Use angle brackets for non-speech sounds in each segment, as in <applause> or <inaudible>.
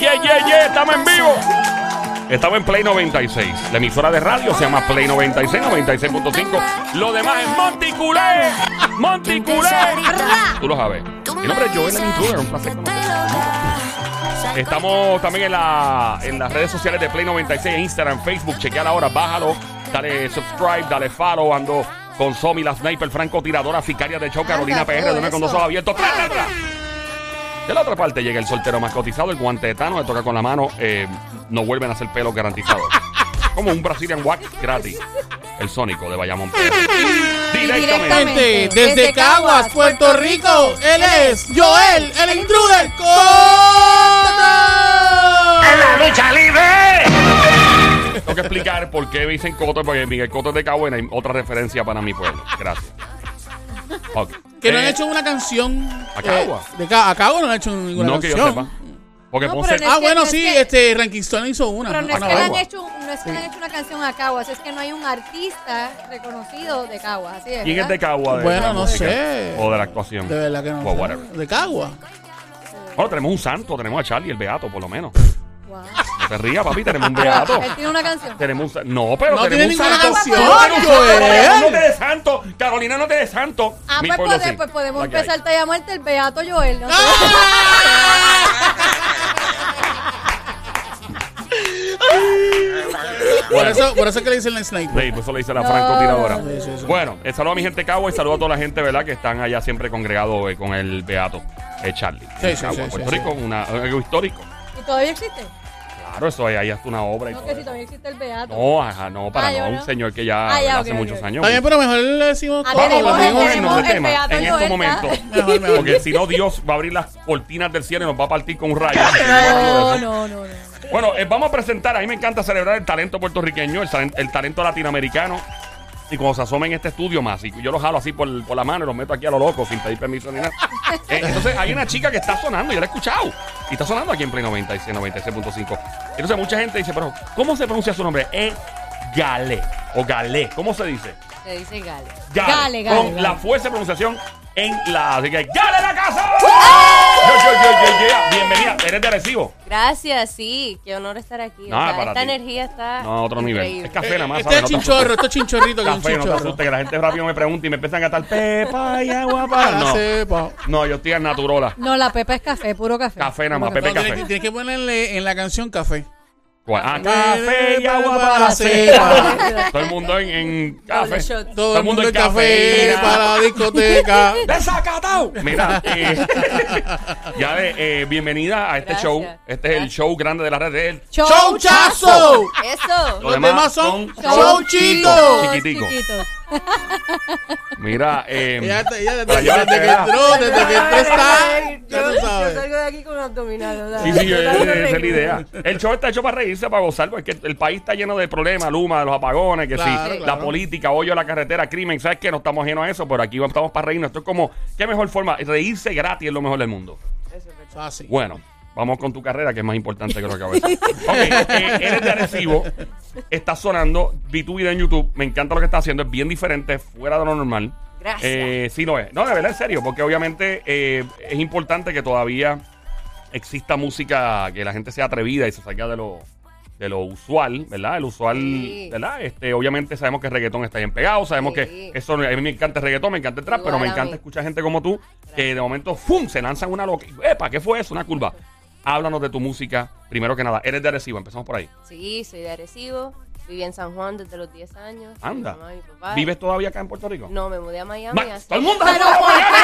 yeah, yeah, yeah. Estamos en vivo. Estamos en Play 96. La emisora de radio se llama Play 96, 96.5. Lo demás es Monticulé. Monticulé. Tú lo sabes. Mi nombre es Joel el Intruder. Un placer. Estamos también en, la, en las redes sociales de Play 96, Instagram, Facebook. Chequea ahora, bájalo. Dale subscribe, dale follow. Ando con Somi, la sniper, francotiradora, sicaria de show, Carolina PR, todo duerme con dos ojos abiertos. De la otra parte llega el soltero más cotizado, el guante de Tano, le toca con la mano, eh, no vuelven a hacer pelo garantizado. Como un Brazilian wax gratis. El Sónico de Bayamón. Directamente. desde Desde Caguas, Caguas, Puerto Puerto Rico, Rico, él es Joel, el intruder. Tengo que explicar por qué dicen Coto, porque Miguel Coto es de Cabo y hay otra referencia para mi pueblo. Gracias. Que no han Eh, hecho una canción. ¿A eh, de Ca- a Caguas no han hecho ninguna No que yo canción. sepa. Porque No, Ponce. pero no Ah, Es que- bueno, no es sí, que- este Ranking Stone hizo una. Pero no es, una que le han hecho, no es que le han hecho una canción a Caguas, es que no hay un artista reconocido de Caguas. Así es, ¿Quién es ¿verdad? de Cagua? de Bueno, la no música? sé. O de la actuación. De verdad que no. Well, sé. whatever. De Caguas. Bueno, tenemos un santo, tenemos a Charlie, el beato, por lo menos. <laughs> Wow. No te rías, papi, tenemos un beato. él tiene una canción. Tenemos un No, pero No tenemos tiene un ninguna santo. canción, No, tenemos un santo. Joel. Carolina, No te de santo. Carolina no te de santo. Ah, Mi pues, pueblo pode- sí. pues podemos La que hay. empezar a llamarte el Beato Joel. ¿no? <laughs> Por eso, por eso es que le dicen la sniper. Sí, pues eso le dice la No. francotiradora. Sí, sí, sí. Bueno, eh, saludo a mi gente Cagua y saludo a toda la gente, ¿verdad? Que están allá siempre congregados eh, con el Beato, eh, Charlie. Sí, en sí, Cagua, sí, Puerto sí, Rico, una- algo histórico. ¿Y todavía existe? Claro, eso ahí, ahí hasta una obra y No, todo que si eso. todavía existe el Beato. No, ajá, no, para Ah, no, un no. señor que ya Ah, ya, hace ok, muchos ok. años. Bien, pero mejor le decimos Ah, todo. tenemos Vamos, le el- el tema Beato en este Joel, momento. <laughs> Mejor, mejor. Porque si no, Dios va a abrir las cortinas del cielo y nos va a partir con un rayo. No, no, no, no. Bueno, eh, vamos a presentar, a mí me encanta celebrar el talento puertorriqueño, el, talen- el talento latinoamericano. Y cuando se asoma en este estudio más, y yo lo jalo así por, por la mano y los meto aquí a lo loco sin pedir permiso ni nada. <laughs> Eh, entonces hay una chica que está sonando, yo la he escuchado. Y está sonando aquí en Play 96, 96.5. Entonces mucha gente dice, pero ¿cómo se pronuncia su nombre? Es Gale o Galé. ¿Cómo se dice? Se dice Gale. Gale. Gale, Con Gale. la fuerza de pronunciación en la. Así que, ¡Gale la casa! Yo, yo, yo, yo, yo. Bienvenida. ¿Eres de Arecibo? Gracias, sí, qué honor estar aquí. No, O sea, para esta ti. energía está. No, a otro nivel. increíble. Es café nada más. Este ¿sabes? es No te chinchorro, esto es chinchorrito que es un Café, no te chinchorro. asustes, que la gente rápido me pregunta y me empiezan a cantar Pepa y agua para. Para No, sepa. no, yo estoy en Naturola. No, la Pepa es café, puro café. Café nada más, Pepe café. tienes que ponerle en la canción café. ¿Cuál? Ah, café y agua para la sepa. <laughs> Todo el mundo en, en café. Todo el mundo en café para la discoteca. <laughs> ¡Desacatado! Mira, eh, <laughs> ya de, eh, bienvenida a este Gracias. show. Este es el show grande de la red de él. ¡Showchazo! Eso. Los demás son showchitos, showchitos. chiquiticos. Mira, eh, Ya, te- ya, Para desde, que entró, desde que entró está. Ya Yo, salgo de aquí con abdominales. Sí, sí, yo- esa es la idea. El show está hecho para reírse, para gozar, porque el país está lleno de problemas, Luma, de los apagones, que Claro, sí, la política, hoyo a la carretera, crimen, ¿sabes qué? No estamos ajenos a eso, pero aquí estamos para reírnos. Esto es como, ¿qué mejor forma? Reírse gratis es lo mejor del mundo. Fácil. Bueno, vamos con tu carrera, que es más importante que lo que acabo de decir. <laughs> Ok, eh, eres de Arecibo, estás sonando, vi tu video en YouTube, me encanta lo que estás haciendo, es bien diferente, fuera de lo normal. Gracias. Eh, sí lo es. No, de verdad, en serio, porque obviamente eh, es importante que todavía exista música que la gente sea atrevida y se salga de lo de lo usual, ¿verdad? El usual, Sí. ¿verdad? Este, obviamente sabemos que el reggaetón está bien pegado, sabemos Sí. que eso, a mí me encanta el reggaetón, me encanta el trap, Igual pero me encanta escuchar gente como tú que de momento, ¡fum! se lanzan una loca. ¡Epa! ¿Qué fue eso? Una curva. Háblanos de tu música, primero que nada. Eres de Arecibo, empezamos por ahí. Sí, soy de Arecibo. Viví en San Juan desde los 10 años. Anda. Mi mamá y mi papá. ¿Vives todavía acá en Puerto Rico? No, me mudé a Miami. Ma- hace- ¡Todo el mundo se ¿Pero fue a por Miami!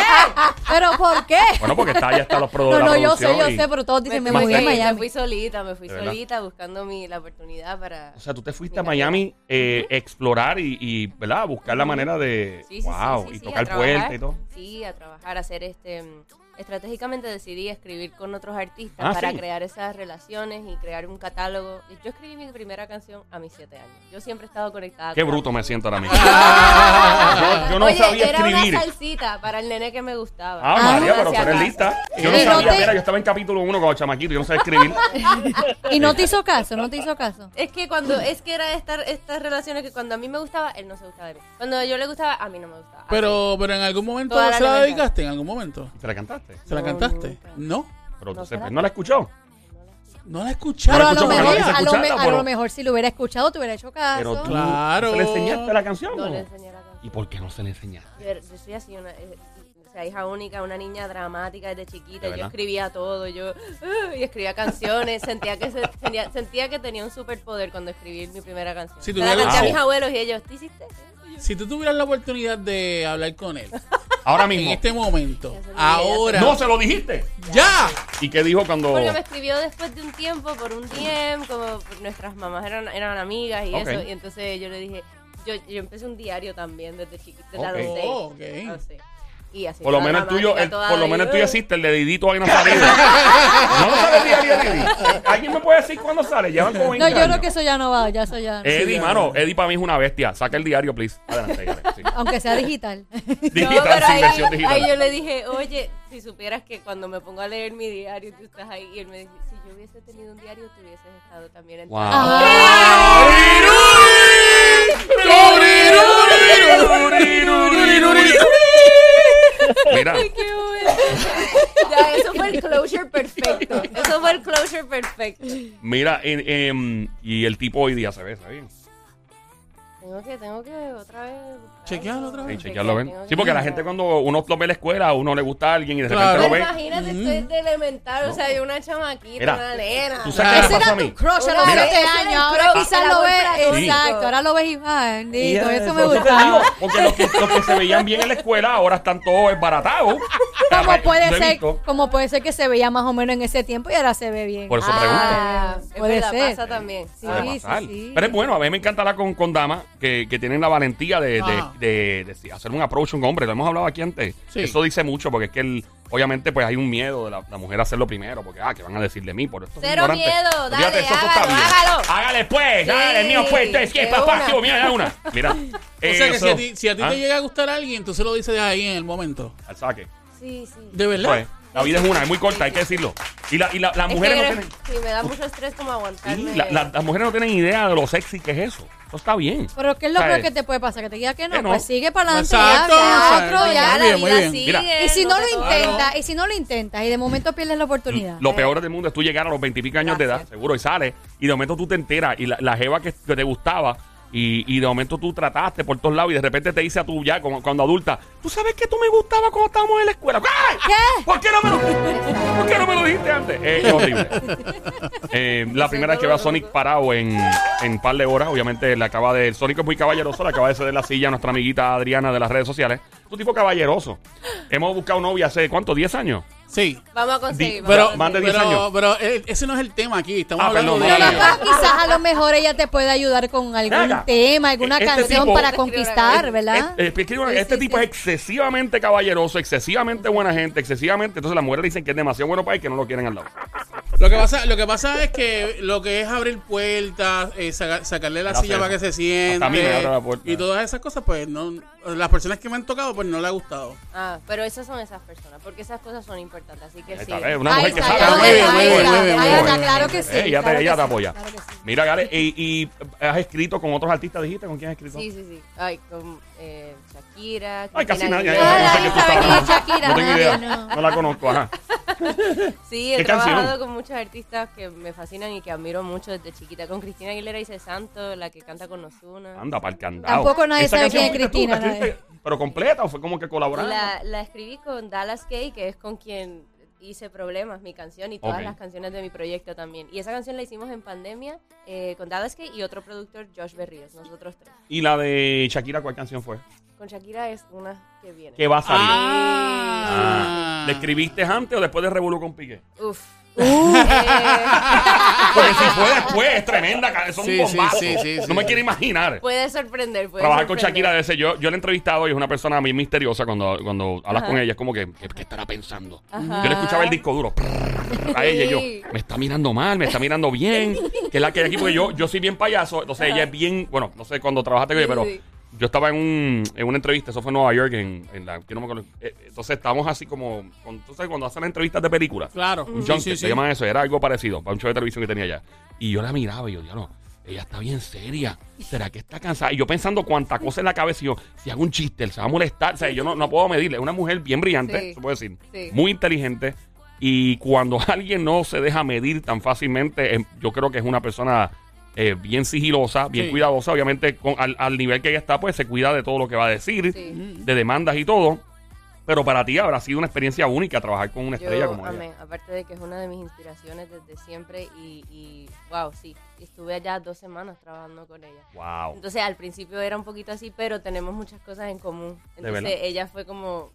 qué? ¿Pero por qué? Bueno, porque está, ya está los No, productores no, yo sé, yo sé, pero todos dicen, me fui, mudé a me Miami. fui solita, me fui ¿De verdad? solita buscando mi, la oportunidad para... O sea, tú te fuiste a Miami eh, explorar y, y, ¿verdad? Buscar la manera de, Sí, sí, wow, sí, sí, y sí, tocar trabajar. puertas y todo. Sí, a trabajar, a hacer este... mm, Estratégicamente decidí escribir con otros artistas Ah, para sí. crear esas relaciones y crear un catálogo. Yo escribí mi primera canción a mis siete años. Yo siempre he estado conectada Qué con bruto me siento ahora mismo. <laughs> yo, yo no Oye, sabía era escribir. una salsita para el nene que me gustaba. Ah, Ah, María, pero tú eres lista. Yo no sabía, te- mira, yo estaba en capítulo uno con los chamaquitos, yo no sabía escribir. <laughs> Y no te hizo caso, no te hizo caso. Es que cuando es que era esta- estas relaciones que cuando a mí me gustaba, él no se gustaba de mí. Cuando yo le gustaba, a mí no me gustaba. Pero, pero en algún momento se la dedicaste, en algún momento. ¿Se la cantaste? ¿Se la No, cantaste? No. Pero No. ¿no la escuchó? No la No escucharon. la Pero a lo, escucho porque no mejor, a, lo me- escucharla, a pero- lo mejor si lo hubiera escuchado, te hubiera hecho caso. Pero tú, Claro. ¿se le enseñaste la canción? No o? le enseñé la canción. ¿Y por qué no se le enseñaste? Yo, yo soy así, una, eh, sea, hija única, una niña dramática desde ¿De chiquita. Yo escribía todo, yo uh, y escribía canciones. sentía que se- tenía, sentía que tenía un superpoder cuando escribí mi primera canción. Si la canté a mis abuelos y ellos, ¿te hiciste? Si tú tuvieras la oportunidad de hablar con él <laughs> Ahora en mismo. este momento, ahora. No, se lo dijiste. ¡Ya! ¿Y qué dijo cuando.? Porque me escribió después de un tiempo por un DM, como nuestras mamás eran, eran amigas y eso. Y entonces yo le dije, yo, yo empecé un diario también desde chiquita, desde Ok. los seis. Oh, ok. Y así Por lo menos el tuyo, el- por lo de, menos el tuyo existe, el de Didito ahí no ha salido. <laughs> no lo sabe el día a día, Didi. ¿Alguien me puede decir cuándo sale? Llevan como 20 No, yo creo años. que eso ya no va, ya eso ya. Eddie, mano, Eddie para mí es una bestia. Saca el diario, please. Adelante, <laughs> Gale, sí. Aunque sea digital. <laughs> Digital, no, pero sin ahí, versión digital. ahí yo le dije, oye, si supieras que cuando me pongo a leer mi diario, tú estás ahí. Y él me dice, si yo hubiese tenido un diario, tú hubieses estado también en Wow. Ah. Mira, Ay, qué bueno. ya, eso fue el closure perfecto. Eso fue el closure perfecto. mira, en- em, y el tipo hoy día se ve, ¿está bien? Tengo que, tengo que otra vez. Eso. otra Sí, vez. chequearlo, ven. Sí, porque la gente cuando uno lo ve en la escuela, a uno le gusta a alguien y de repente Claro. lo ve. imagínate, estoy de elemental, o sea, yo una chamaquita, Mira, una nena. tú sabes qué me Ese pasó a era mí. tu crush a Una los vez, 7 ese era el años. Ahora quizás lo ves. Exacto, ahora lo ves y ay, bendito, eso me Por te gustaba. digo, porque los que, los que se veían bien en la escuela ahora están todos esbaratados. <laughs> Como puede ser, visto. como puede ser que se veía más o menos en ese tiempo y ahora se ve bien. Por eso pregunto. Ah, es Puede verdad, ser. pasa también. Sí. Puede Sí, pasar. sí, sí. Pero es bueno, a mí me encanta hablar con, con damas que, que tienen la valentía de, de, Ajá. De- de hacer un approach a un hombre. Lo hemos hablado aquí antes. Sí. Eso dice mucho porque es que el, obviamente pues hay un miedo de la, la mujer a hacerlo primero porque, ah, que van a decir de mí por esto. Cero miedo, dale, hágalo, hágalo. Hágale pues, Sí, hágale el mío pues, entonces, ¿qué papá? una. Mira, ya una. Mira. O sea que si a ti, si a ti ¿Ah? te llega a gustar alguien, tú se lo dices ahí en el momento. Al saque. Sí, sí. ¿De verdad? Pues, la vida es una, es muy corta, hay que decirlo. Y, la, y la- las Es mujeres que no tienen... Sí, me da mucho estrés como aguantarme. Sí, la- la- las mujeres no tienen idea de lo sexy que es eso. Eso está bien. Pero ¿qué es lo ¿Sabes? peor que te puede pasar? Que te diga que no, Que no. pues sigue para adelante Exacto, ya, ya, exacto. otro Muy ya. ya, bien, la muy vida bien. sigue. Mira. Y si no lo intentas, y si no lo intentas, y de momento pierdes la oportunidad. Lo peor del mundo es tú llegar a los veintipico años de edad, Gracias. seguro, y sales, y de momento tú te enteras, y la, la jeva que, que te gustaba, y, y de momento tú trataste por todos lados, y de repente te dice a tu ya, como, cuando adulta, tú sabes que tú me gustaba cuando estábamos en la escuela. ¡Ay! ¿Qué? ¿Por qué no me lo, ¿por qué no me lo dijiste antes? Eh, es horrible. Eh, la primera vez que veo a Sonic parado en, en un par de horas, obviamente le acaba de. Sonic es muy caballeroso, le acaba de ceder la silla a nuestra amiguita Adriana de las redes sociales. Es un tipo caballeroso. Hemos buscado novia hace, ¿cuánto? ¿10 años? Sí. Vamos a conseguir. Di- Pero, conseguir. más de 10 pero, años. pero, eh, ese no es el tema aquí. Estamos Ah, hablando perdón, de. Pero quizás a lo mejor ella te puede ayudar con algún Venga. tema, alguna Este canción tipo- para conquistar, ¿verdad? Eh, eh, es que, bueno, Sí, este sí, tipo sí. es excesivamente caballeroso, excesivamente buena gente, excesivamente. Entonces las mujeres le dicen que es demasiado bueno para él que no lo quieren al lado. Lo que pasa, lo que pasa es que lo que es abrir puertas, eh, saca- sacarle la Gracias. silla para que se Hasta a mí me abre la siente puerta. y todas esas cosas, pues no, las personas que me han tocado, pues no le ha gustado. Ah, pero esas son esas personas, porque esas cosas son importantes, así que Ahí sí. está, eh, una Ahí mujer que está, ya muy bien, muy bien, muy bien, ahí claro que sí. Eh, ella te, claro ella que te sí, apoya. claro que sí. Mira, Gare, y, y has escrito con otros artistas, dijiste, ¿con quién has escrito? Sí, sí, sí. Ay, con eh, Shakira. Ay, casi nadie. No sé tú estás. Shakira, No tengo idea. no. No la conozco, ajá. <laughs> Sí, he ¿Qué trabajado canción? con muchos artistas que me fascinan y que admiro mucho desde chiquita. Con Cristina Aguilera hice Santo, la que canta con Ozuna. Anda, para el candado. Tampoco nadie ¿Esa sabe quién es tú? ¿La Cristina, escribiste, ¿Pero completa o fue como que colaborando? La, la escribí con Dallas Kay, que es con quien hice Problemas, mi canción, y todas las canciones de mi proyecto también. Y esa canción la hicimos en pandemia eh, con Dallas Kay y otro productor, Josh Berríos, nosotros tres. ¿Y la de Shakira cuál canción fue? Con Shakira es una que viene. Que va a salir. Ah. ¿Le escribiste antes o después de Revolú con Piqué? Uf. Uh. Eh, <laughs> Porque si fue después, es tremenda, un Sí, sí, bombazo. sí, sí, no sí. me quiero imaginar. puede sorprender. Puede Trabajar con. Shakira de ese, yo, yo la he entrevistado y es una persona muy misteriosa cuando, cuando hablas Ajá. con ella, es como que, ¿qué, qué estará pensando? Ajá. Yo le escuchaba el disco duro a ella y yo, me está mirando mal, me está mirando bien, que es la que hay aquí, porque yo, yo soy bien payaso, entonces ella es bien, bueno, no sé cuando trabajaste con ella, pero Sí. Yo estaba en, un, en una entrevista, eso fue en Nueva York, en, en la, que no me acuerdo, eh, entonces estábamos así como, con, tú sabes, cuando hacen las entrevistas de películas, Claro. un Sí, junket, sí, se sí. llaman eso, era algo parecido para un show de televisión que tenía allá. Y yo la miraba y yo, diablo, ella está bien seria. ¿Será que está cansada? Y yo pensando cuánta cosa en la cabeza, y yo, si hago un chiste, él se va a molestar. O sea, yo no, no puedo medirle. Es una mujer bien brillante, Sí. se puede decir. Sí. Muy inteligente, Y cuando <laughs> alguien no se deja medir tan fácilmente, em, yo creo que es una persona eh, bien sigilosa, bien Sí. cuidadosa. Obviamente, con, al, al nivel que ella está, pues se cuida de todo lo que va a decir, Sí. de demandas y todo. Pero para ti habrá sido una experiencia única trabajar con una estrella Yo como ella. aparte de que es una de mis inspiraciones desde siempre y, y wow, sí, estuve allá dos semanas trabajando con ella. Wow. Entonces al principio era un poquito así, pero tenemos muchas cosas en común. ¿De Entonces verdad? ella fue como,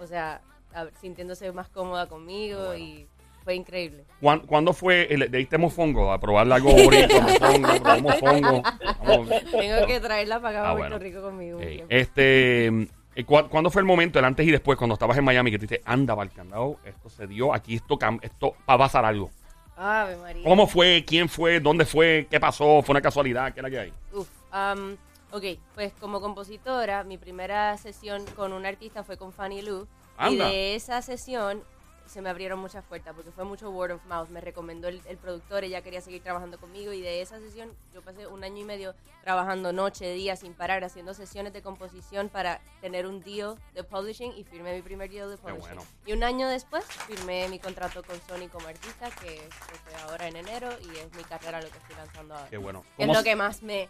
o sea, a ver, sintiéndose más cómoda conmigo y fue increíble. ¿Cuán- ¿Cuándo fue? el- ¿Le diste mofongo a probarle algo bonito? mofongo, probó mofongo. Vamos. Tengo que traerla para acá Ah, a Puerto bueno. Rico conmigo. Ey, este, eh, ¿cu- ¿Cuándo fue el momento, el antes y después, cuando estabas en Miami, que tú dijiste, anda, candado, esto se dio, aquí esto, esto va a pasar algo? Ave María. ¿Cómo fue? ¿Quién fue? ¿Dónde fue? ¿Qué pasó? ¿Fue una casualidad? ¿Qué era que hay? Uf, am, ok, pues como compositora, mi primera sesión con un artista fue con Fanny Lu. Anda. Y de esa sesión se me abrieron muchas puertas porque fue mucho word of mouth. Me recomendó el, el productor, ella quería seguir trabajando conmigo. Y de esa sesión yo pasé un año y medio trabajando noche, día, sin parar, haciendo sesiones de composición para tener un deal de publishing y firmé mi primer deal de publishing. bueno. Y un año después firmé mi contrato con Sony como artista, que, que fue ahora en enero y es mi carrera lo que estoy lanzando ahora. Qué bueno. Que es ¿Cómo lo que más me,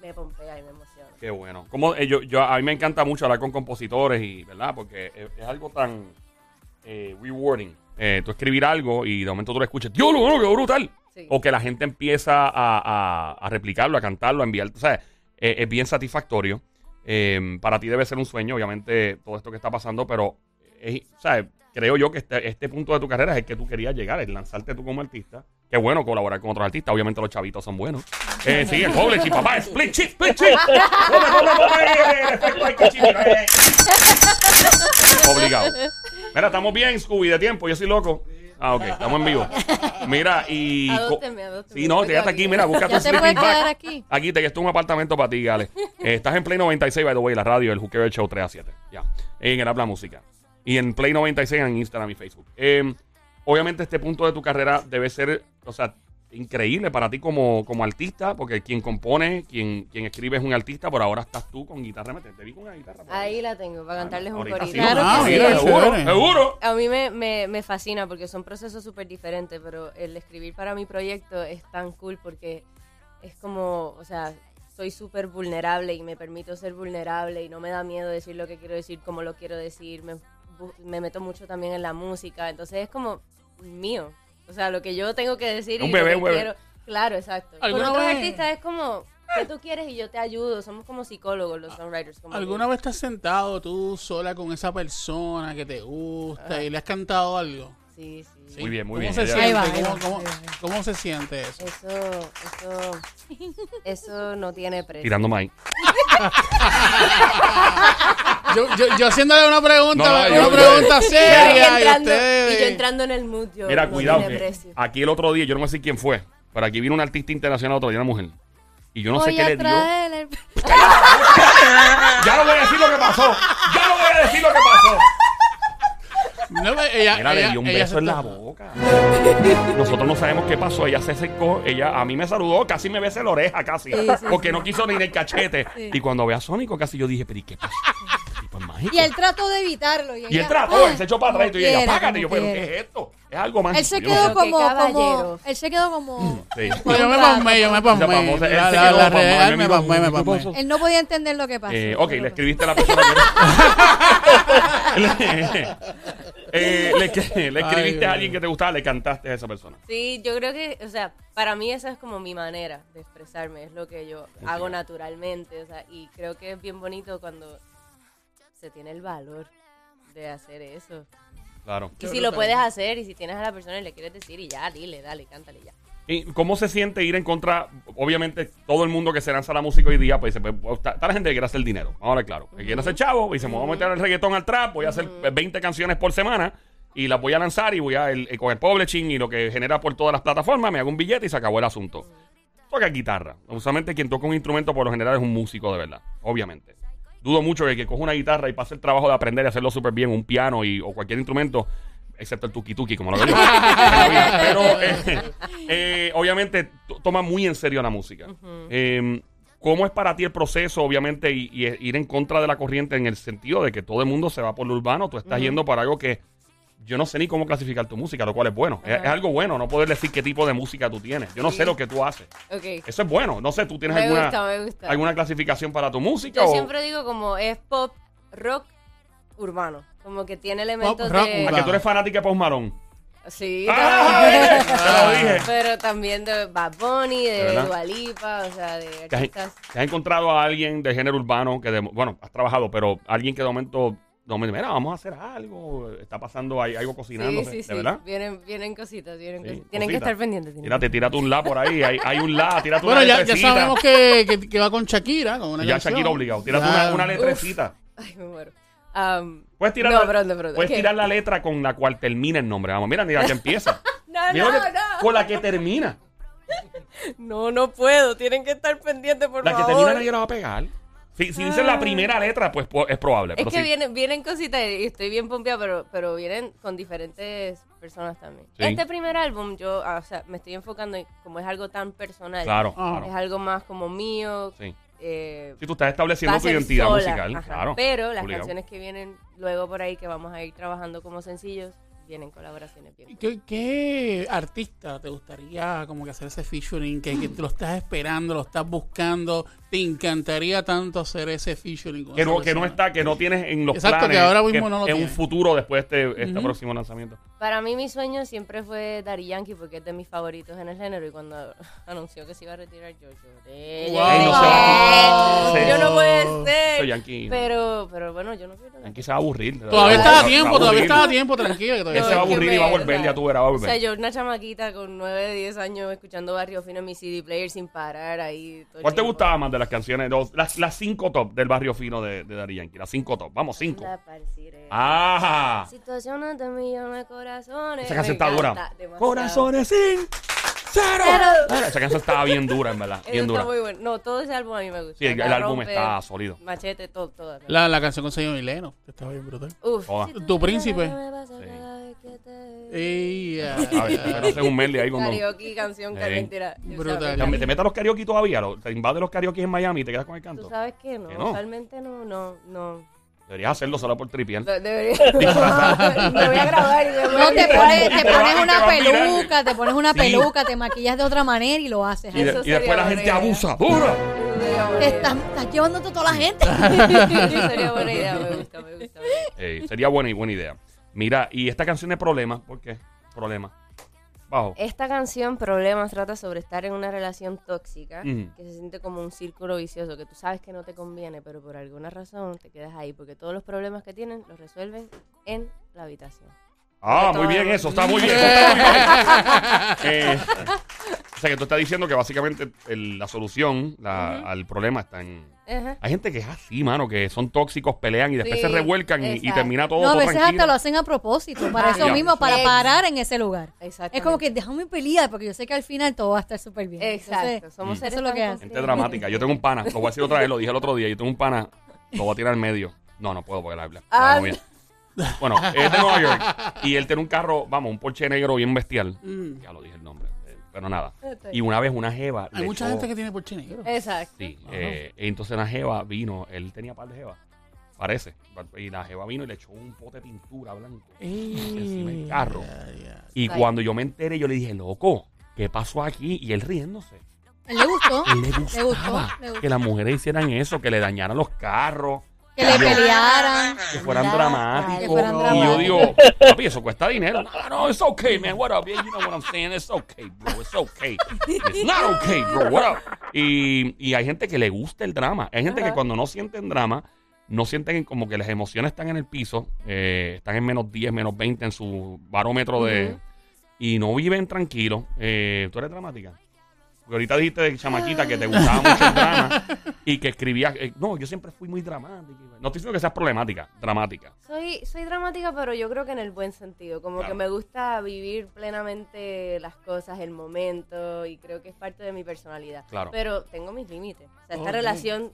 me pompea y me emociona. Qué bueno. Como, eh, yo, yo, a mí me encanta mucho hablar con compositores y, ¿verdad? Porque es, es algo tan eh, rewarding. Eh, tú escribir algo y de momento tú lo escuchas, ¡Dios, lo bueno, qué brutal! Sí. O que la gente empieza a, a- a replicarlo, a cantarlo, a enviar. O sea, eh, es bien satisfactorio. Eh, para ti debe ser un sueño, obviamente, todo esto que está pasando, pero es- o sea, creo yo que este, este punto de tu carrera es el que tú querías llegar, el lanzarte tú como artista. Qué bueno colaborar con otros artistas. Obviamente los chavitos son buenos. Eh, sí, el publishing, papá. Split chip, split chip. Eh, chip, eh. Obligado. Mira, estamos bien, Scooby, de tiempo. Yo soy loco. Ah, ok, estamos en vivo. Mira, y. <laughs> Adópteme, adópteme. Sí, no, quédate quedo aquí, mira, búscate <laughs> un te sleeping bag. aquí. Aquí te esto es un apartamento para ti, Gale. Eh, <laughs> estás en Play 96, by the way, la radio, el Hooker Show 3 a 7. Ya. En el Habla Música. Y en Play 96 en Instagram y Facebook. Eh, obviamente, este punto de tu carrera debe ser, o sea, increíble para ti como, como artista, porque quien compone, quien, quien escribe es un artista, por ahora estás tú con guitarra. Te, te vi con una guitarra. por Ahí la tengo, para cantarles un corito. sí. Claro Ah, que mira, sí. seguro. A mí me, me, me fascina porque son procesos súper diferentes, pero el escribir para mi proyecto es tan cool porque es como, o sea, soy súper vulnerable y me permito ser vulnerable y no me da miedo decir lo que quiero decir como lo quiero decir. Me, me meto mucho también en la música, entonces es como mío. O sea, lo que yo tengo que decir Un y bebé, lo un que bebé. quiero. Claro, exacto. Con ¿Alguna otros vez- artistas es como, ¿qué tú quieres? Y yo te ayudo. Somos como psicólogos los songwriters. Como ¿Alguna vez estás sentado tú sola con esa persona que te gusta Ah. y le has cantado algo? Sí, sí. ¿Sí? Muy bien, muy ¿Cómo bien. Se Ahí siente? va, ahí ¿Cómo, va, cómo- ahí va. cómo se siente eso? Eso, eso, eso no tiene precio. Tirando maíz. <laughs> Yo, yo, yo haciéndole una pregunta, No, una yo- pregunta seria y entrando, y yo entrando en el mood, yo Mira, no cuidado. tiene que precio. aquí el otro día, yo no sé quién fue, pero aquí vino un artista internacional otro día, una mujer. Y yo no sé qué le dio. el- <laughs> Ya no voy a decir lo que pasó. Ya no voy a decir lo que pasó. No, ella, Mira, le ella- dio un ella beso se en la boca. Nosotros no sabemos qué pasó. Ella se secó. Ella a mí me saludó. Casi me besé la oreja, casi. Sí, sí, porque no quiso ni en el cachete. Sí. Y cuando ve a Sónico, casi yo dije, pero ¿y qué pasó? Este tipo es mágico. Y él trató de evitarlo. Y, Y ella, él trató, "Ah, él se echó para atrás y tú ella, quiera, págate. Y yo, pero ¿qué quiera". es esto? Es algo mágico. Él se quedó. Qué como, como, caballero. él se quedó como, Sí. Pues yo me pasmé, yo me Se pasmé. él se La, quedó la pasmado, real me pasmé, me ¿qué pasmé. pasó? él no podía entender lo que pasó. Eh, ok, le escribiste a la persona que... <laughs> <laughs> le, eh, le, que- le escribiste Ay, a alguien que te gustaba, le cantaste a esa persona. Sí, yo creo que, o sea, para mí esa es como mi manera de expresarme, es lo que yo hago naturalmente, o sea, y creo que es bien bonito cuando se tiene el valor de hacer eso. Claro. Y si lo puedes hacer y si tienes a la persona y le quieres decir y ya, dile, dale, cántale ya. ¿Y cómo se siente ir en contra? Obviamente, todo el mundo que se lanza la música hoy día, pues dice, pues, está, está la gente que quiere hacer dinero. Ahora, claro, que quiere hacer chavo, y se me voy a meter el reggaetón al trap, voy a hacer 20 canciones por semana y las voy a lanzar y voy a el, el- con el publishing y lo que genera por todas las plataformas, me hago un billete y se acabó el asunto. Toca guitarra. Usualmente quien toca un instrumento por lo general es un músico de verdad, obviamente. Dudo mucho que el que coja una guitarra y pase el trabajo de aprender y hacerlo súper bien, un piano y, o cualquier instrumento, excepto el tuki tuki, como lo <laughs> digo. Pero eh, eh, obviamente toma muy en serio la música. Eh, ¿Cómo es para ti el proceso, obviamente, y, y ir en contra de la corriente en el sentido de que todo el mundo se va por lo urbano? Tú estás yendo para algo que yo no sé ni cómo clasificar tu música, lo cual es bueno. Es, es algo bueno no poder decir qué tipo de música tú tienes. Yo no Sí. sé lo que tú haces. Ok. Eso es bueno. No sé, ¿tú tienes Me alguna, gusta, me gusta. alguna clasificación para tu música? Yo o- siempre digo como es pop, rock, urbano. Como que tiene elementos rock, ¿A de... que tú eres fanática de Post Malone? Sí, ¡Ah! también. Pero también de Bad Bunny, ¿De de verdad? Dua Lipa, o sea, de ¿Te has, artistas... te has encontrado a alguien de género urbano que, de- bueno, has trabajado, pero alguien que de momento, de momento, mira, vamos a hacer algo, está pasando ahí algo Sí, cocinándose, sí, sí. ¿de verdad? Vienen, vienen cositas, vienen Sí, cositas. Tienen que estar pendientes. tienen Tírate, tírate un la por ahí, hay, hay un la, tírate Bueno, una ya, ya letrecita. sabemos que, que, que va con Shakira. Con una Ya canción. Shakira obligado, tírate Ya. una, una letrecita. Ay, me muero. Am, Puedes tirar, no, la, pronto, pronto. puedes tirar la letra con la cual termina el nombre. Vamos, mira, ni la que empieza. <laughs> No, Mira no, que- no. Con la que termina. <laughs> No, no puedo. Tienen que estar pendientes, por La que favor. termina nadie la va a pegar. Si, si dices la primera letra, pues es probable. Ah. Es pero que vienen, vienen cositas y estoy bien pompeada, pero, pero vienen con diferentes personas también. Sí. Este primer álbum, yo, ah, o sea, me estoy enfocando en como es algo tan personal. Claro, Ah. Es claro. algo más como mío. Sí. Eh, Si tú estás estableciendo tu identidad sola, musical, ajá. claro. Pero las obligado. canciones que vienen luego por ahí, que vamos a ir trabajando como sencillos, vienen colaboraciones bien. ¿Qué, qué artista te gustaría como que hacer ese featuring? Que, que te lo estás esperando, lo estás buscando. Te encantaría tanto hacer ese featuring. con Que no, que no está, que no tienes en los Exacto, planes. que ahora mismo no lo en un futuro después de este, este próximo lanzamiento. Para mí mi sueño siempre fue Daddy Yankee porque es de mis favoritos en el género y cuando <laughs> anunció que se iba a retirar yo lloré. Wow. Ay, no se va. lloré. Sí. Yo no puedo ser. Soy Yankee. Pero, pero bueno, yo no soy tan- Yankee se va a aburrir. Todavía está va a tiempo, todavía está a tiempo, tranquilo. Él se va a aburrir y va a volver, o ya tú verás, va a O sea, yo una chamaquita con 9, 10 años escuchando Barrio Fino en mi CD player sin parar ahí. todo ¿Cuál te tiempo. gustaba más de las canciones? Los- las, las cinco top del barrio fino de, de Daddy Yankee. Las cinco top. Vamos, cinco. ¡Ah! Situaciones de millones de corazones. Esa canción está dura. Corazones sin cero. Esa canción estaba bien dura, en verdad. Bien está dura. muy bueno. No, todo ese álbum a mí me gusta. Sí, el, álbum está sólido. Machete, todo, todo. La, la canción con señor Mileno, estaba bien brutal. Uf. Si Tu príncipe. lo te- Ey, A ver, pero no sé un medley ahí cuando... Karaoke, canción, que mentira. Yo Brutal. sabía. ¿Te, te metes a los karaoke todavía? ¿Lo- ¿Te invades los karaoke en Miami y te quedas con el Tú canto? sabes que no, Que no. usualmente no, no, no. Deberías hacerlo solo por tripiar. De- Debería. <laughs> me <laughs> voy a grabar y me voy No, te pones, Y te pones y te una peluca, te pones una Sí. peluca, te maquillas de otra manera y lo haces. Y, de- Eso y después la gente idea. Te idea. estás, estás llevándote a toda la gente. <laughs> Sería buena idea, me gusta, me gusta. Eh, sería buena y buena idea. Mira, y esta canción es problema. ¿Por qué? Problema. Bajo. Esta canción, Problemas, trata sobre estar en una relación tóxica que se siente como un círculo vicioso, que tú sabes que no te conviene, pero por alguna razón te quedas ahí, porque todos los problemas que tienen los resuelven en la habitación. Ah, muy bien, eso está muy bien. eso está muy bien. Eh, o sea, que tú estás diciendo que básicamente el- la solución la- al problema está en. Ajá. Hay gente que es así, mano, que son tóxicos, pelean y después Sí, se revuelcan y, y exacto. termina todo, No, a todo veces tranquilo. hasta lo hacen a propósito, para Ah, eso ya. mismo, para Ex- parar en ese lugar. Exactamente. Es como que déjame pelear, porque yo sé que al final todo va a estar súper bien. Exacto. Entonces, Somos Mm. seres Eso es lo tan que hace. Gente dramática. Yo tengo un pana, lo voy a decir otra vez, lo dije el otro día. Yo tengo un pana, lo voy a tirar al medio. No, no puedo porque la habla. Ah. Novia. Bueno, es de Nueva York y él tiene un carro, vamos, un Porsche negro bien bestial. Mm. Ya lo dije el nombre, pero nada. Y una vez una jeva. Hay le mucha echó- gente que tiene por negro. Exacto. Sí, eh, entonces la jeva vino, él tenía par de jeva, parece. Y la jeva vino y le echó un pote de pintura blanco. encima del carro. Y Ay. cuando yo me enteré, yo le dije, loco, ¿qué pasó aquí? Y él riéndose. él le gustó, A él le le gustó, gustaba le gustó. que las mujeres hicieran eso, que le dañaran los carros, Que le pelearan. que fueran dramáticos. Que fueran y yo dramáticos. digo, papi, eso cuesta dinero. No, no, it's okay, man. What up? You know what I'm saying. It's okay, bro. It's okay. It's not okay, bro. What up? Y, y hay gente que le gusta el drama. Hay gente que cuando no sienten drama, no sienten como que las emociones están en el piso, eh, están en menos 10, menos 20 en su barómetro de... Y no viven tranquilos. Eh, ¿Tú eres dramática? Porque ahorita dijiste de chamaquita que te gustaba mucho el drama y que escribías... eh, no, yo siempre fui muy dramática. No estoy diciendo que seas problemática, dramática. Soy, soy dramática, pero yo creo que en el buen sentido. Como Claro. que me gusta vivir plenamente las cosas, el momento, y creo que es parte de mi personalidad. Claro. Pero tengo mis límites. O sea, esta Ok. relación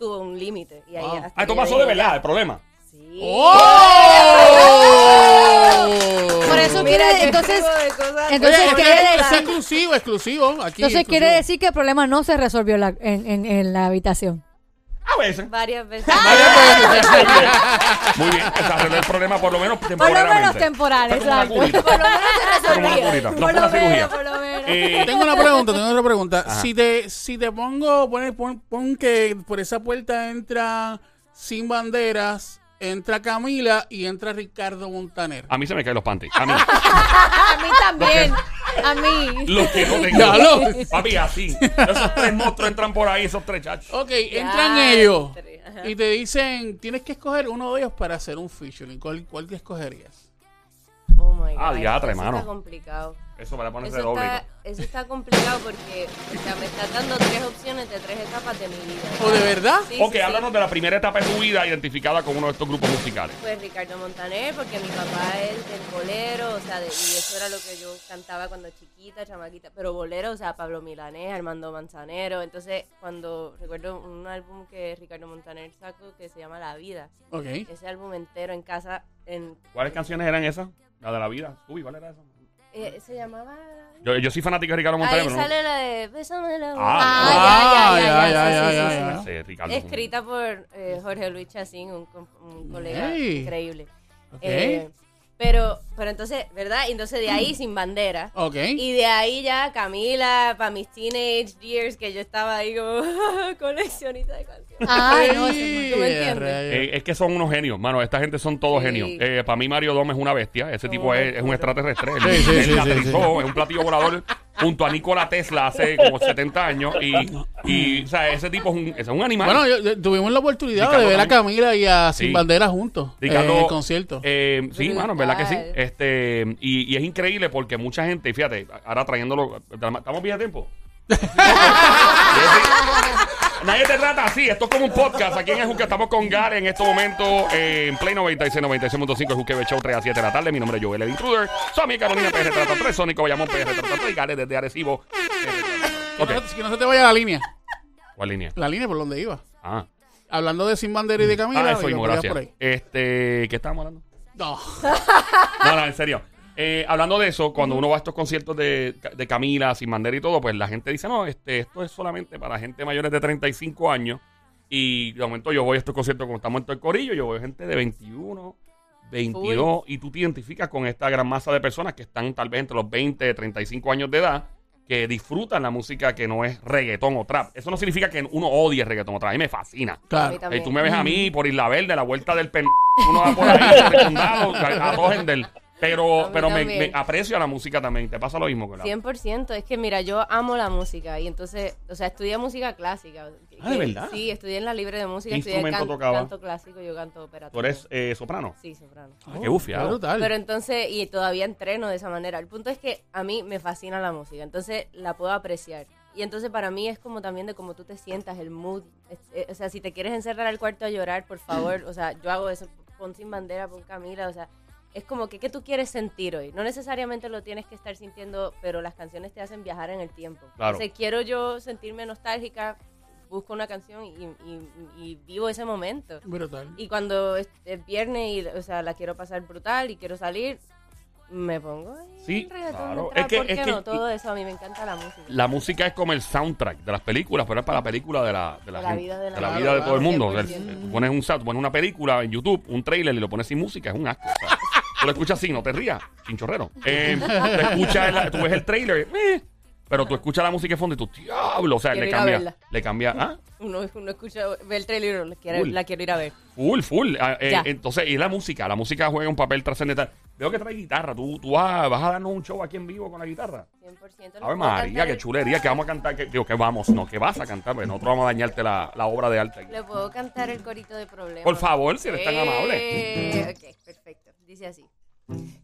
tuvo un límite. Y ahí Wow. hasta Ah, esto yo pasó de verdad, el problema. Sí. ¡Oh! <laughs> Por eso Mira, quiere, entonces, entonces Oye, quiere es, es decir- exclusivo, exclusivo. Aquí, entonces quiere exclusivo. decir que el problema no se resolvió en la- en, en- en la habitación. A veces. Varias veces. Muy bien, se arregló el problema por lo menos Por lo temporalmente. menos temporal, exacto. Por lo menos se resolvía. Por lo menos, por lo menos. Eh, Tengo una pregunta, tengo otra pregunta. Ajá. Si te, si te pongo, pon, pon, pon que por esa puerta entra sin banderas, entra Camila y entra Ricardo Montaner. a mí se me caen los panties. A mí. <laughs> A mí también. A mí. Los que no tengo. Ya lo- Papi, así. Esos tres monstruos entran por ahí, esos tres chachos. Ok, entran Ya, ellos ajá. y te dicen, tienes que escoger uno de ellos para hacer un featuring. ¿Cuál, cuál te escogerías? Oh my Ah, God, diatre, eso mano. Está complicado. Eso para ponerse Eso doble. está, eso está complicado porque o sea, me estás dando tres opciones de tres etapas de mi vida. ¿O de verdad? Sí, Ok, sí, sí. háblanos de la primera etapa de tu vida identificada con uno de estos grupos musicales. Pues Ricardo Montaner, porque mi papá es del bolero, o sea, de- y eso era lo que yo cantaba cuando chiquita, chamaquita, pero bolero, o sea, Pablo Milanés, Armando Manzanero. Entonces, cuando recuerdo un álbum que Ricardo Montaner sacó que se llama La Vida, Ok. ese álbum entero en casa, en, ¿Cuáles canciones eran esas? La de la vida. Uy, ¿cuál era esa? Eh, se llamaba... Yo, yo soy fanático de Ricardo Montaner, Ahí pero no- sale la de Bésame la boca. Ah, Ah, ya, ya, ya, ya, ya, ya, sí, ya, sí, ya. sí. Sí, Ricardo. Escrita por eh, Jorge Luis Chacín, un, com- un colega Ey. increíble. Ok. Eh, pero, pero entonces, ¿verdad? Y entonces de ahí sin bandera. Ok. Y de ahí ya Camila, para mis teenage years, que yo estaba ahí como <laughs> coleccionista de canciones. Ay, no, eso es muy- ¿Tú me entiendes? Eh, es que son unos genios, mano. Esta gente son todos Sí. genios. Eh, para mí, Mario Dom es una bestia. Ese tipo Oh, es, es un extraterrestre. Él, Sí, sí, él sí, sí, aterrizó, es un platillo volador junto a Nikola Tesla hace como 70 años. Y, y o sea, ese tipo es un, es un animal. Bueno, yo- tuvimos la oportunidad Ricardo de ver a también. Camila y a Sin Sí. Bandera juntos Ricardo, en el concierto. eh, sí, Brutal. mano, en verdad que sí. Este, y, y es increíble porque mucha gente, y fíjate, ahora trayéndolo, ¿estamos bien a tiempo? <laughs> Nadie te trata así, esto es como un podcast. Aquí en el Juque estamos con Gare en estos momentos eh, en Play 96, 96.5, el Juque Show 3 a 7 de la tarde. Mi nombre es Joel el Intruder. Soy mi Carolina PR trata 3, Sónico Bayamón PR trata 3 y Gare desde Arecibo. Que Ok, no- que no se te vaya la línea. ¿cuál línea? La línea por donde iba. Ah, Hablando de Sin Bandera y de Camila. ah eso mismo, gracias. Este, ¿qué estábamos hablando? No. No, no, en serio. Eh, hablando de eso, cuando uno va a estos conciertos de, de Camila, sin bandera y todo, pues la gente dice, no, este, esto es solamente para gente mayores de 35 años. Y de momento yo voy a estos conciertos como estamos en todo el corillo, yo veo gente de 21, 22, y tú te identificas con esta gran masa de personas que están tal vez entre los 20 y 35 años de edad, que disfrutan la música que no es reggaetón o trap. Eso no significa que uno odie el reggaetón o trap, a mí me fascina. Claro. Y tú me ves a mí por Isla Verde, la vuelta del pen... Uno va por ahí, por <laughs> el condado, a, a. Pero, A pero me, me aprecio la música también. ¿Te pasa lo mismo con la 100%, es que mira, yo amo la música y entonces, o sea, estudié música clásica. Ah, ¿de verdad? Sí, estudié en la libre de música, ¿Qué estudié instrumento can- tocaba? canto clásico, yo canto ópera. ¿Tú eres eh, soprano? Sí, soprano. Ah, qué bufiado. Pero entonces, y todavía entreno de esa manera. El punto es que a mí me fascina la música, entonces la puedo apreciar. Y entonces para mí es como también de cómo tú te sientas, el mood. Eh, o sea, si te quieres encerrar al cuarto a llorar, por favor, o sea, yo hago eso, pon sin bandera, pon Camila, o sea, es como que qué tú quieres sentir hoy. No necesariamente lo tienes que estar sintiendo, pero las canciones te hacen viajar en el tiempo. Claro. Entonces quiero yo sentirme nostálgica, busco una canción y, y- y vivo ese momento. Brutal. Y cuando es, es viernes y, o sea, la quiero pasar brutal y quiero salir, me pongo ahí Sí, claro. Es que- ¿por es que- no? Todo eso, a mí me encanta la música. La música es como el soundtrack de las películas, pero es para la película de la, de la, De la gente, vida de la- vida Claro, de todo el mundo. 100%. El- tú pones un pones una película en YouTube, un trailer y lo pones sin música, es un asco. Tú lo escuchas así, no te rías, chinchorrero. Eh, tú, escuchas tú ves el trailer, eh, pero tú escuchas la música de fondo y tú, diablo, o sea, Quiero le ir a cambia, verla. le cambia, ¿ah? Uno, uno escucha, ve el trailer y uno, la quiero, Full. la quiero ir a ver. Full, full. Ah, eh, Ya. entonces, y la música, la música juega un papel trascendental. Veo que trae guitarra, tú, tú vas, vas a darnos un show aquí en vivo con la guitarra. 100%. A ver, María, qué chulería, que vamos a cantar, que, digo, que vamos, no, que vas a cantar, pues nosotros vamos a dañarte la, la obra de arte. aquí. Le puedo cantar el corito de problemas. Por favor, si eres tan amable. Eh, ok, perfecto. Dice así.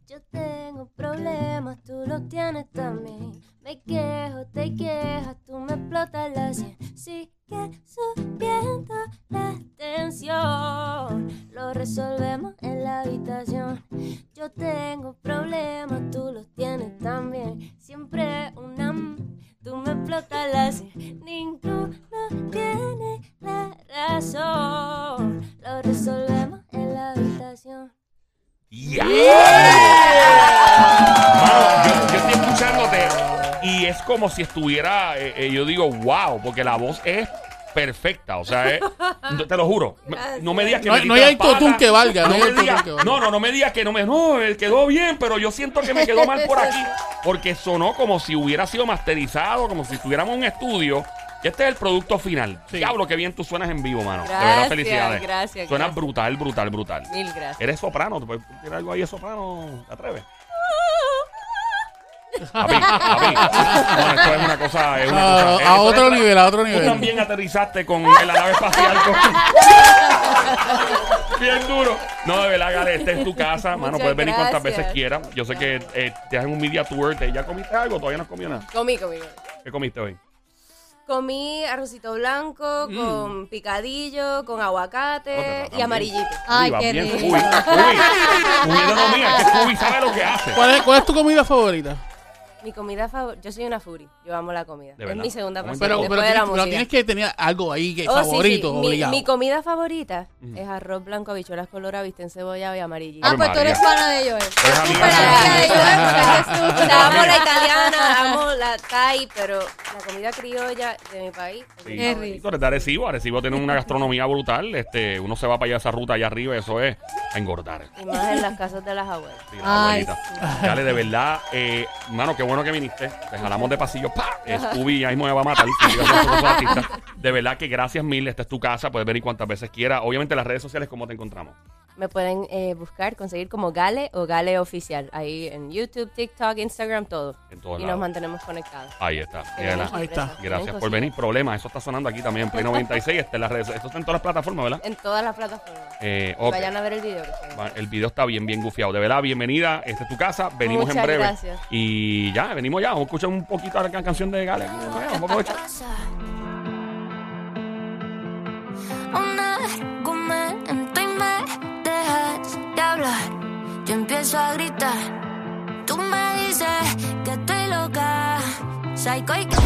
Yo tengo problemas, tú los tienes también. Me quejo, te quejas, tú me explotas la sien. Sigue subiendo la tensión. Lo resolvemos en la habitación. Yo tengo problemas, tú los tienes también. Siempre una. Tú me explotas la sien. Ninguno tiene la razón. Lo resolvemos en la habitación. ¡Ya! Como si estuviera, eh, eh, yo digo, wow, porque la voz es perfecta. O sea, eh, <laughs> no- te lo juro. Me- No me digas que No me hay- no hay autotune patas. que valga, no No, hay me autotune digas- que valga. no, no, no me digas que no me. No, él quedó bien, pero yo siento que me quedó mal por aquí. <laughs> Porque sonó como si hubiera sido masterizado, como si estuviéramos en un estudio. Y este es el producto final. Sí. Diablo, qué bien tú suenas en vivo, mano. de Gracias, verdad, felicidades. gracias, Suenas gracias. brutal, brutal, brutal. Mil gracias. Eres soprano, ¿te puedes tirar algo ahí de soprano? ¿Te atreves? Papi, papi. No, esto es una cosa. Es una A, cosa. a Esto otro es- nivel, a otro Tú nivel. también aterrizaste con la nave espacial. con- Bien duro. No, de verdad, Gale, esta es tu casa, mano. Muchas Puedes venir cuantas veces quieras. Yo sé que eh, te hacen un media tour. ¿te- ¿Ya comiste algo? Todavía no has comido nada. Comí, comí. ¿Qué comiste hoy? Comí arrocito blanco Mm. con picadillo, con aguacate y amarillito. Ay, Uy, qué rico. Scooby. Scooby. Scooby no mía, que Scooby sabe lo que hace. ¿Cuál es, ¿Cuál es tu comida favorita? Mi comida favorita, yo soy una furi, yo amo la comida. De es verdad. mi segunda ¿Cómo pasión Pero, después pero, de la tienes, pero música. tienes que tener algo ahí que Oh, sí, sí. favorito, Mi- obligado. Mi, comida favorita es arroz blanco, habichuelas coloradas, viste encebollado y amarillito. Ah, Ave pues tú eres María. pana de Joel. Eres amiga Súper de amiga de Joel. Joel, porque eres <laughs> súper sea, amo la italiana, amo la thai, pero la comida criolla de mi país. es mi. Qué favorita. rico. Tú eres de Arecibo. Arecibo tiene una gastronomía brutal. Este, uno se va para allá esa ruta allá arriba y eso es a engordar. Y más en las casas de las abuelas. Sí, la Ay, abuelita. Dale, de verdad, eh, mano, qué bueno que viniste. Te jalamos de pasillo. ¡Pa! Scooby ya mismo me va a matar. De verdad que gracias mil. Esta es tu casa. Puedes venir cuantas veces quieras. Obviamente las redes sociales, ¿cómo te encontramos? Me pueden eh, buscar, conseguir como Gale o Gale Oficial. Ahí en YouTube, TikTok, Instagram, todo. En todos y lados. nos mantenemos conectados. Ahí está. Ahí está. Gracias por venir. Problemas. Eso está sonando aquí también en Play 96. Este, en las redes. Esto está en todas las plataformas, ¿verdad? En todas las plataformas. Eh, ok. Vayan a ver el video. que El video está bien, bien gufiado. De verdad, bienvenida. Esta es tu casa. Venimos en Muchas breve. gracias. Y ya, venimos ya. Vamos a escuchar un poquito la canción de Gale. Vamos a aprovechar. un argumento y me dejas de hablar. Yo empiezo a gritar. Tú me dices que estoy loca. Psycho y que.